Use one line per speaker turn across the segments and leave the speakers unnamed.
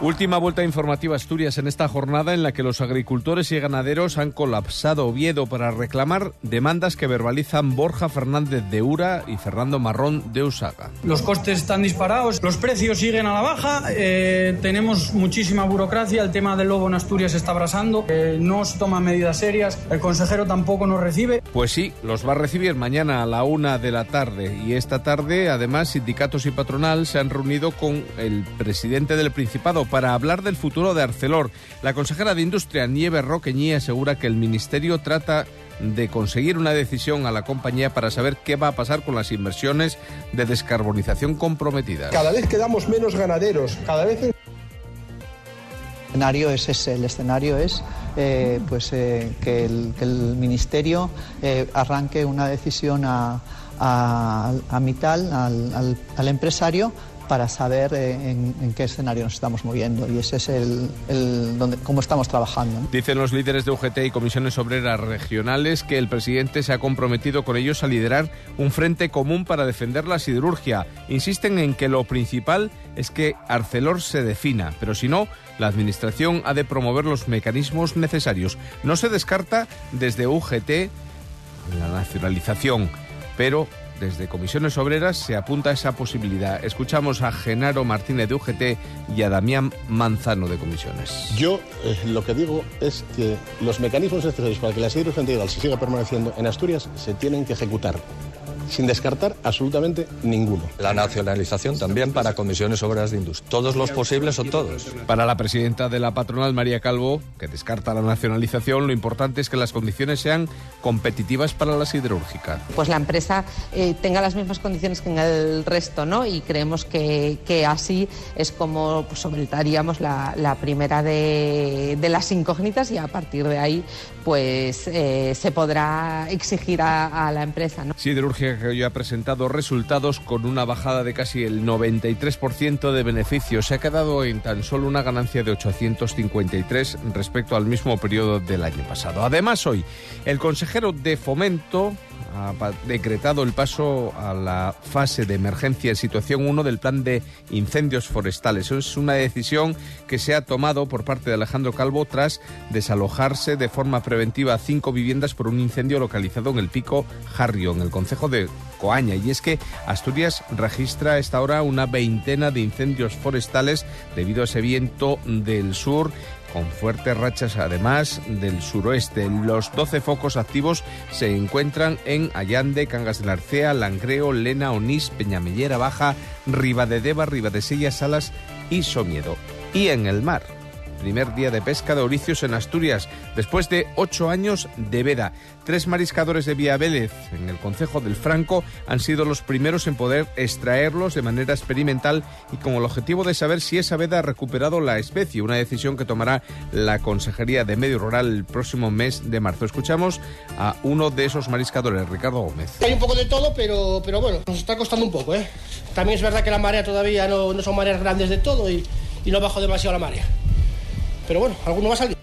Última vuelta informativa Asturias en esta jornada en la que los agricultores y ganaderos han colapsado Oviedo para reclamar demandas que verbalizan Borja Fernández de Ura y Fernando Marrón de Usaga.
Los costes están disparados, los precios siguen a la baja, eh, tenemos muchísima burocracia, el tema del lobo en Asturias está abrasando, eh, no se toman medidas serias, el consejero tampoco nos recibe.
Pues sí, los va a recibir mañana a la una de la tarde y esta tarde además sindicatos y patronal se han reunido con el presidente del Principado para hablar del futuro de Arcelor. La consejera de Industria, Nieve Roqueñí, asegura que el Ministerio trata de conseguir una decisión a la compañía para saber qué va a pasar con las inversiones de descarbonización comprometidas.
Cada vez quedamos menos ganaderos, cada vez...
El escenario es ese, el escenario es eh, pues, eh, que, el, que, el, Ministerio eh, arranque una decisión a, a, a Mital, al, al, al empresario, para saber eh, en, qué escenario nos estamos moviendo y ese es el donde, cómo estamos trabajando.
Dicen los líderes de UGT y comisiones obreras regionales que el presidente se ha comprometido con ellos a liderar un frente común para defender la siderurgia. Insisten en que lo principal es que Arcelor se defina, pero si no, la Administración ha de promover los mecanismos necesarios. No se descarta desde UGT la nacionalización, pero desde Comisiones Obreras se apunta a esa posibilidad. Escuchamos a Genaro Martínez de UGT y a Damián Manzano de Comisiones.
Yo eh, lo que digo es que los mecanismos necesarios para que la siderurgia integral se siga permaneciendo en Asturias se tienen que ejecutar sin descartar absolutamente ninguno.
La nacionalización también para comisiones obreras de industria. Todos los posibles o todos.
Para la presidenta de la patronal, María Calvo, que descarta la nacionalización, lo importante es que las condiciones sean competitivas para la siderúrgica.
Pues la empresa eh, tenga las mismas condiciones que en el resto, ¿no? Y creemos que, que así es como pues, solventaríamos la, la primera de, de, las incógnitas y a partir de ahí pues eh, se podrá exigir a, a la empresa, ¿no?
Siderurgia que hoy ha presentado resultados con una bajada de casi el 93% de beneficios. Se ha quedado en tan solo una ganancia de 853 respecto al mismo periodo del año pasado. Además, hoy el consejero de Fomento ha decretado el paso a la fase de emergencia en situación 1 del plan de incendios forestales. Es una decisión que se ha tomado por parte de Alejandro Calvo tras desalojarse de forma preventiva cinco viviendas por un incendio localizado en el pico Jarrio, en el concejo de Coaña. Y es que Asturias registra a esta hora una veintena de incendios forestales debido a ese viento del sur con fuertes rachas además del suroeste. Los 12 focos activos se encuentran en Allande, Cangas de la Arcea, Langreo, Lena, Onís, Peñamellera Baja, Ribadedeva, Ribadesella, Salas y Somiedo. Y en el mar primer día de pesca de oricios en Asturias, después de ocho años de veda. Tres mariscadores de Vía Vélez, en el Concejo del Franco, han sido los primeros en poder extraerlos de manera experimental y con el objetivo de saber si esa veda ha recuperado la especie, una decisión que tomará la Consejería de Medio Rural el próximo mes de marzo. Escuchamos a uno de esos mariscadores, Ricardo Gómez.
Hay un poco de todo, pero, pero bueno, nos está costando un poco. ¿eh? También es verdad que la marea todavía no, no son mareas grandes de todo y, y no bajo demasiado la marea. Pero bueno, alguno va a salir.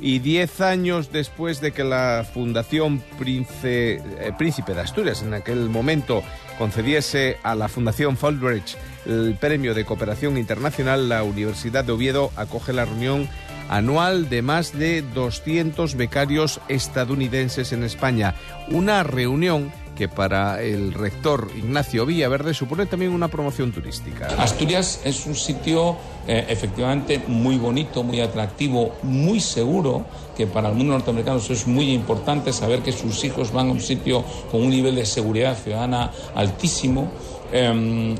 Y diez años después de que la Fundación Príncipe, eh, Príncipe de Asturias en aquel momento concediese a la Fundación Fulbridge el premio de cooperación internacional, la Universidad de Oviedo acoge la reunión anual de más de 200 becarios estadounidenses en España. Una reunión que para el rector Ignacio Villaverde supone también una promoción turística.
Asturias es un sitio eh, efectivamente muy bonito, muy atractivo, muy seguro, que para el mundo norteamericano eso es muy importante, saber que sus hijos van a un sitio con un nivel de seguridad ciudadana altísimo.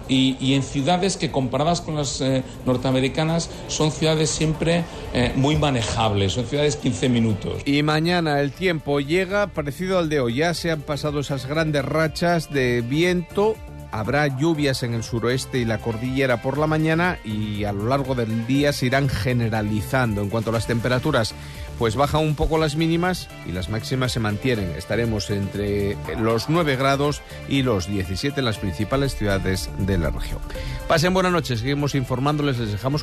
Y, y, en ciudades que comparadas con las eh, norteamericanas son ciudades siempre eh, muy manejables, son ciudades 15 minutos.
Y mañana el tiempo llega parecido al de hoy, ya se han pasado esas grandes rachas de viento. Habrá lluvias en el suroeste y la cordillera por la mañana y a lo largo del día se irán generalizando. En cuanto a las temperaturas, pues bajan un poco las mínimas y las máximas se mantienen. Estaremos entre los 9 grados y los 17 en las principales ciudades de la región. Pasen buenas noches, seguimos informándoles, les dejamos con